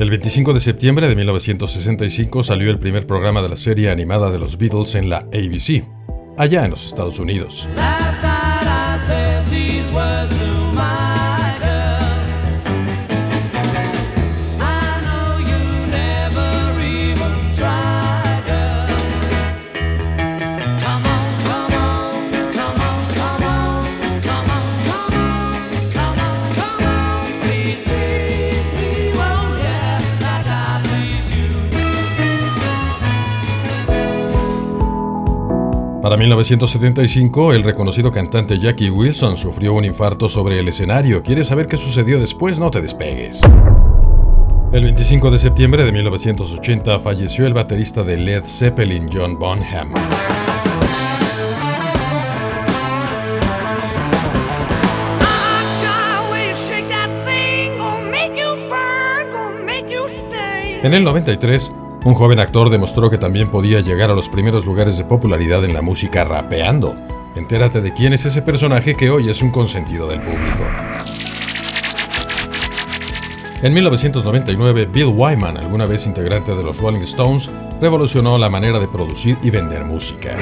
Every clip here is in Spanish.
El 25 de septiembre de 1965 salió el primer programa de la serie animada de los Beatles en la ABC, allá en los Estados Unidos. Para 1975, el reconocido cantante Jackie Wilson sufrió un infarto sobre el escenario. ¿Quieres saber qué sucedió después? No te despegues. El 25 de septiembre de 1980 falleció el baterista de Led Zeppelin, John Bonham. En el 93, un joven actor demostró que también podía llegar a los primeros lugares de popularidad en la música rapeando. Entérate de quién es ese personaje que hoy es un consentido del público. En 1999, Bill Wyman, alguna vez integrante de los Rolling Stones, revolucionó la manera de producir y vender música.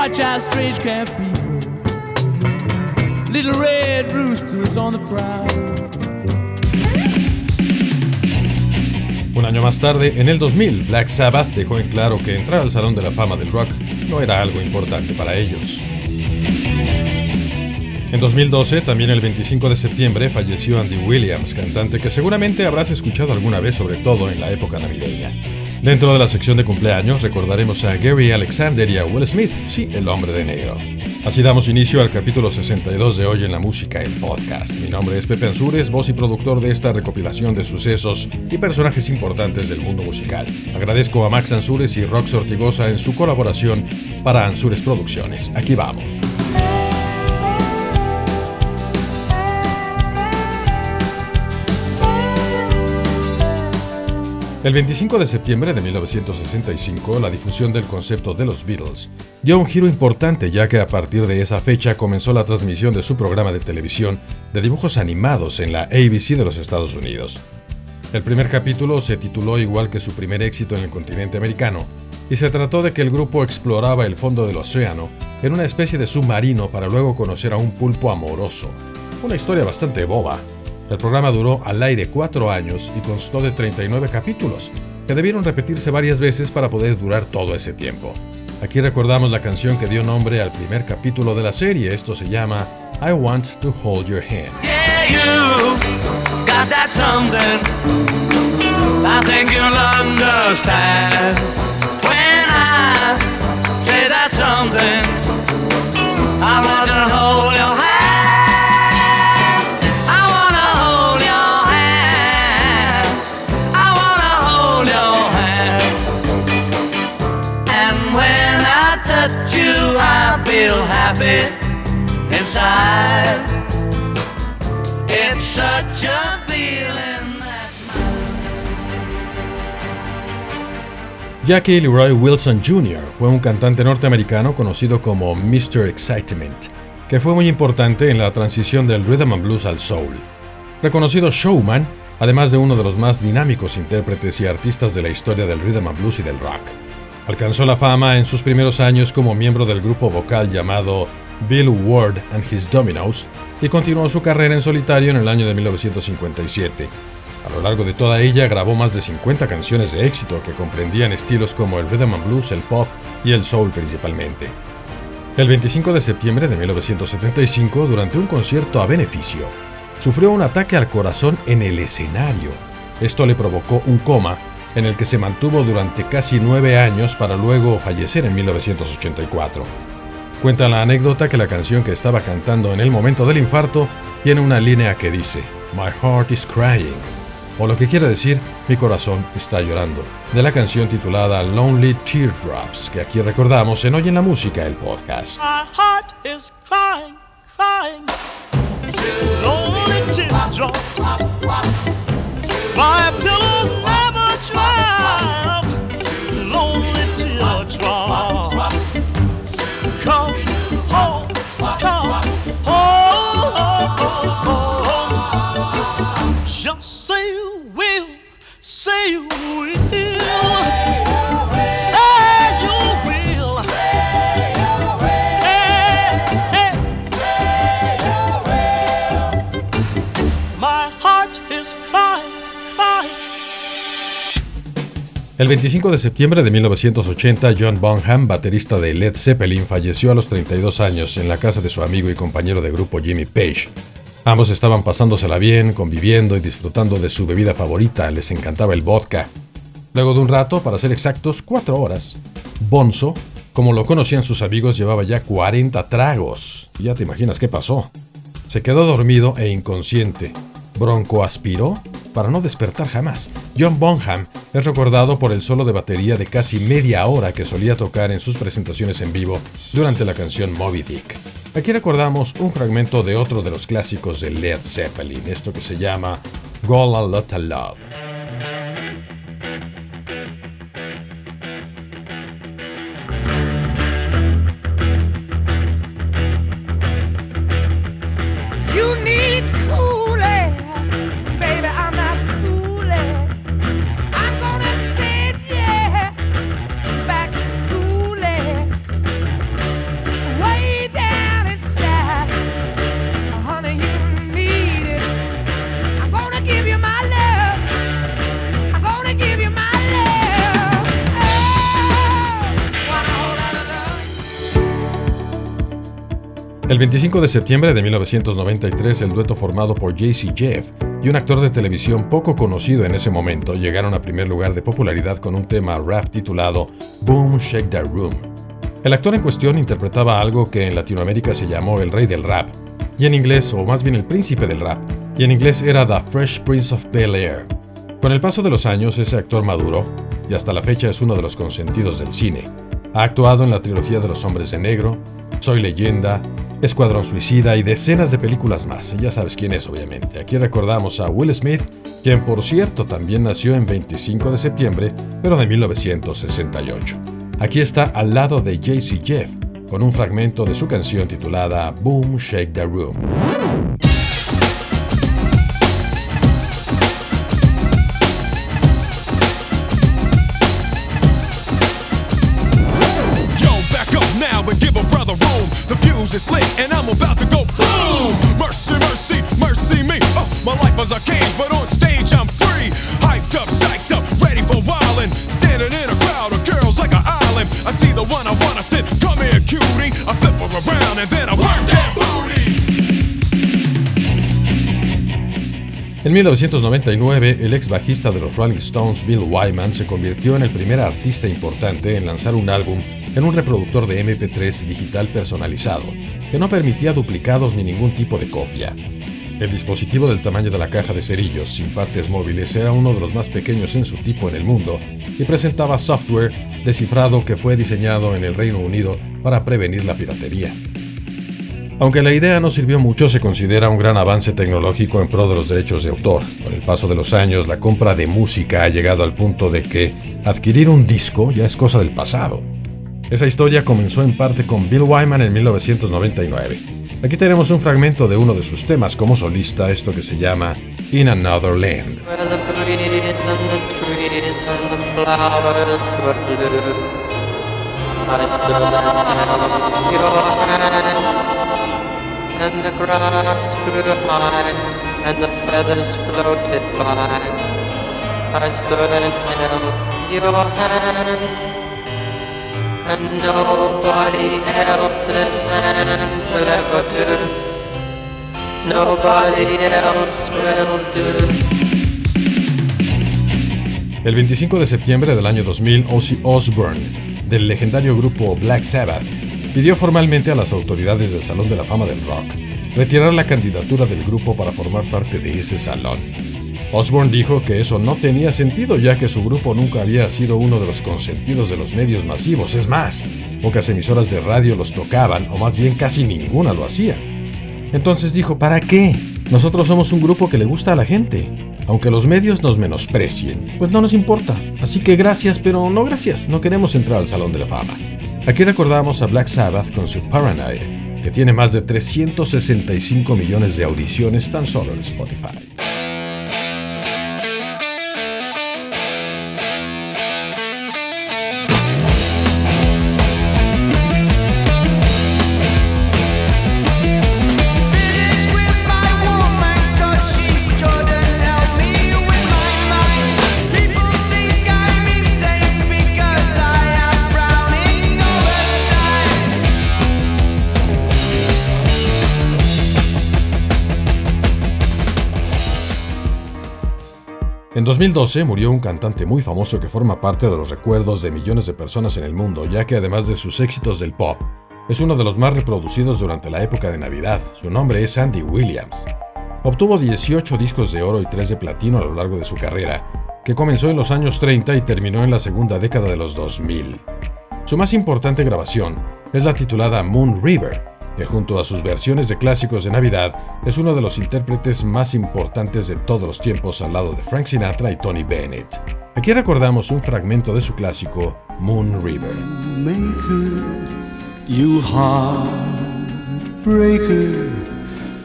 Watch our strange camp people. Little red roosters on the prowl. Un año más tarde, en el 2000, Black Sabbath dejó en claro que entrar al Salón de la Fama del Rock no era algo importante para ellos. En 2012, también el 25 de septiembre, falleció Andy Williams, cantante que seguramente habrás escuchado alguna vez, sobre todo en la época navideña. Dentro de la sección de cumpleaños recordaremos a Gary Alexander y a Will Smith, sí, el hombre de negro. Así damos inicio al capítulo 62 de Hoy en la Música, el podcast. Mi nombre es Pepe Ansures, voz y productor de esta recopilación de sucesos y personajes importantes del mundo musical. Agradezco a Max Ansures y Rox Ortigosa en su colaboración para Ansures Producciones. Aquí vamos. El 25 de septiembre de 1965, la difusión del concepto de los Beatles dio un giro importante ya que a partir de esa fecha comenzó la transmisión de su programa de televisión de dibujos animados en la ABC de los Estados Unidos. El primer capítulo se tituló igual que su primer éxito en el continente americano, y se trató de que el grupo exploraba el fondo del océano en una especie de submarino para luego conocer a un pulpo amoroso. Una historia bastante boba, el programa duró al aire cuatro años y constó de 39 capítulos, que debieron repetirse varias veces para poder durar todo ese tiempo. Aquí recordamos la canción que dio nombre al primer capítulo de la serie, esto se llama I Want to Hold Your Hand. Jackie Leroy Wilson Jr. fue un cantante norteamericano conocido como Mr. Excitement, que fue muy importante en la transición del rhythm and blues al soul. Reconocido showman, además de uno de los más dinámicos intérpretes y artistas de la historia del rhythm and blues y del rock. Alcanzó la fama en sus primeros años como miembro del grupo vocal llamado Bill Ward and His Dominoes y continuó su carrera en solitario en el año de 1957. A lo largo de toda ella grabó más de 50 canciones de éxito que comprendían estilos como el rhythm and blues, el pop y el soul principalmente. El 25 de septiembre de 1975, durante un concierto a beneficio, sufrió un ataque al corazón en el escenario. Esto le provocó un coma en el que se mantuvo durante casi nueve años para luego fallecer en 1984. Cuenta la anécdota que la canción que estaba cantando en el momento del infarto tiene una línea que dice, My heart is crying, o lo que quiere decir, mi corazón está llorando, de la canción titulada Lonely Teardrops, que aquí recordamos en Hoy en la Música, el podcast. My heart is crying, crying. Lonely teardrops. My pillow El 25 de septiembre de 1980, John Bonham, baterista de Led Zeppelin, falleció a los 32 años en la casa de su amigo y compañero de grupo Jimmy Page. Ambos estaban pasándosela bien, conviviendo y disfrutando de su bebida favorita, les encantaba el vodka. Luego de un rato, para ser exactos, cuatro horas, Bonzo, como lo conocían sus amigos, llevaba ya 40 tragos. Ya te imaginas qué pasó. Se quedó dormido e inconsciente. Bronco aspiró para no despertar jamás. John Bonham es recordado por el solo de batería de casi media hora que solía tocar en sus presentaciones en vivo durante la canción Moby Dick. Aquí recordamos un fragmento de otro de los clásicos de Led Zeppelin, esto que se llama Gola Lotta Love. El 25 de septiembre de 1993, el dueto formado por JC Jeff y un actor de televisión poco conocido en ese momento llegaron a primer lugar de popularidad con un tema rap titulado Boom Shake That Room. El actor en cuestión interpretaba algo que en Latinoamérica se llamó el rey del rap, y en inglés, o más bien el príncipe del rap, y en inglés era The Fresh Prince of Bel Air. Con el paso de los años, ese actor maduró, y hasta la fecha es uno de los consentidos del cine. Ha actuado en la trilogía de los hombres de negro, Soy leyenda, Escuadrón Suicida y decenas de películas más. Ya sabes quién es, obviamente. Aquí recordamos a Will Smith, quien por cierto también nació en 25 de septiembre, pero de 1968. Aquí está al lado de JC Jeff, con un fragmento de su canción titulada Boom Shake the Room. En 1999, el ex bajista de los Rolling Stones, Bill Wyman, se convirtió en el primer artista importante en lanzar un álbum en un reproductor de MP3 digital personalizado, que no permitía duplicados ni ningún tipo de copia. El dispositivo del tamaño de la caja de cerillos sin partes móviles era uno de los más pequeños en su tipo en el mundo y presentaba software descifrado que fue diseñado en el Reino Unido para prevenir la piratería. Aunque la idea no sirvió mucho, se considera un gran avance tecnológico en pro de los derechos de autor. Con el paso de los años, la compra de música ha llegado al punto de que adquirir un disco ya es cosa del pasado. Esa historia comenzó en parte con Bill Wyman en 1999. Aquí tenemos un fragmento de uno de sus temas como solista, esto que se llama In Another Land. And the grass grew high, and the feathers floated by. I stood and held your hand, and nobody else's hand will ever do. Nobody else will do. El 25 de septiembre del año 2000, Ozzy Osbourne, del legendario grupo Black Sabbath, pidió formalmente a las autoridades del Salón de la Fama del Rock retirar la candidatura del grupo para formar parte de ese salón. Osbourne dijo que eso no tenía sentido ya que su grupo nunca había sido uno de los consentidos de los medios masivos, es más, pocas emisoras de radio los tocaban o más bien casi ninguna lo hacía. Entonces dijo, ¿para qué? Nosotros somos un grupo que le gusta a la gente. Aunque los medios nos menosprecien, pues no nos importa. Así que gracias, pero no gracias, no queremos entrar al Salón de la Fama. Aquí recordamos a Black Sabbath con su Paranoid, que tiene más de 365 millones de audiciones tan solo en Spotify. En 2012 murió un cantante muy famoso que forma parte de los recuerdos de millones de personas en el mundo, ya que además de sus éxitos del pop, es uno de los más reproducidos durante la época de Navidad. Su nombre es Andy Williams. Obtuvo 18 discos de oro y 3 de platino a lo largo de su carrera, que comenzó en los años 30 y terminó en la segunda década de los 2000. Su más importante grabación es la titulada Moon River, que junto a sus versiones de clásicos de Navidad es uno de los intérpretes más importantes de todos los tiempos al lado de Frank Sinatra y Tony Bennett. Aquí recordamos un fragmento de su clásico Moon River. you heartbreaker.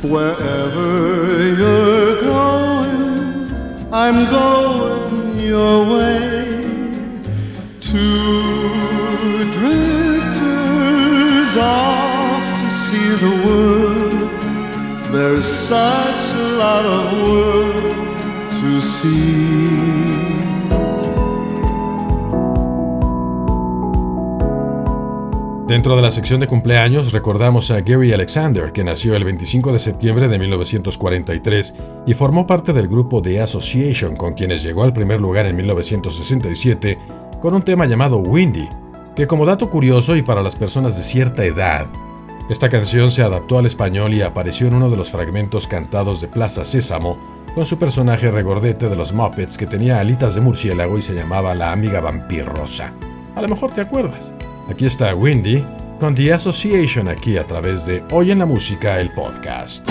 Wherever you're going, I'm going your way. Two drifters see the world. There's such a lot of world to see. Dentro de la sección de cumpleaños recordamos a Gary Alexander, que nació el 25 de septiembre de 1943 y formó parte del grupo The Association, con quienes llegó al primer lugar en 1967 con un tema llamado Windy, que como dato curioso y para las personas de cierta edad, esta canción se adaptó al español y apareció en uno de los fragmentos cantados de Plaza Sésamo, con su personaje regordete de los Muppets que tenía alitas de murciélago y se llamaba la amiga vampirrosa. A lo mejor te acuerdas. Aquí está Windy con The Association aquí a través de Hoy en la Música, el podcast.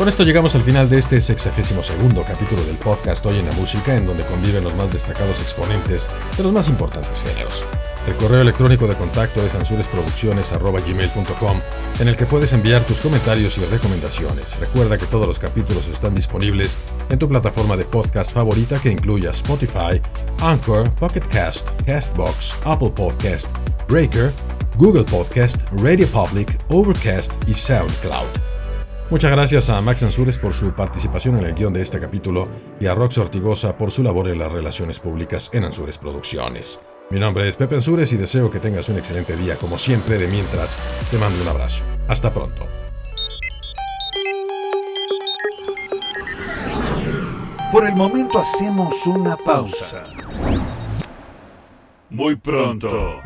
Con esto llegamos al final de este sexagésimo segundo capítulo del podcast Hoy en la Música, en donde conviven los más destacados exponentes de los más importantes géneros. El correo electrónico de contacto es ansuresproducciones.gmail.com, en el que puedes enviar tus comentarios y recomendaciones. Recuerda que todos los capítulos están disponibles en tu plataforma de podcast favorita que incluya Spotify, Anchor, Pocket Cast, Castbox, Apple Podcast, Breaker, Google Podcast, Radio Public, Overcast y SoundCloud. Muchas gracias a Max Ansures por su participación en el guion de este capítulo y a Rox Ortigosa por su labor en las relaciones públicas en Ansures Producciones. Mi nombre es Pepe Ansures y deseo que tengas un excelente día. Como siempre, de mientras, te mando un abrazo. Hasta pronto. Por el momento hacemos una pausa. Muy pronto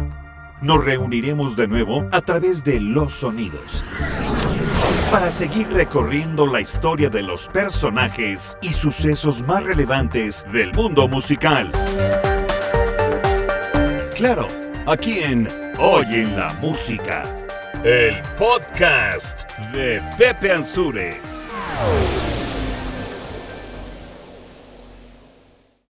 nos reuniremos de nuevo a través de los sonidos para seguir recorriendo la historia de los personajes y sucesos más relevantes del mundo musical. Claro, aquí en Hoy en la Música. el podcast de Pepe Ansures.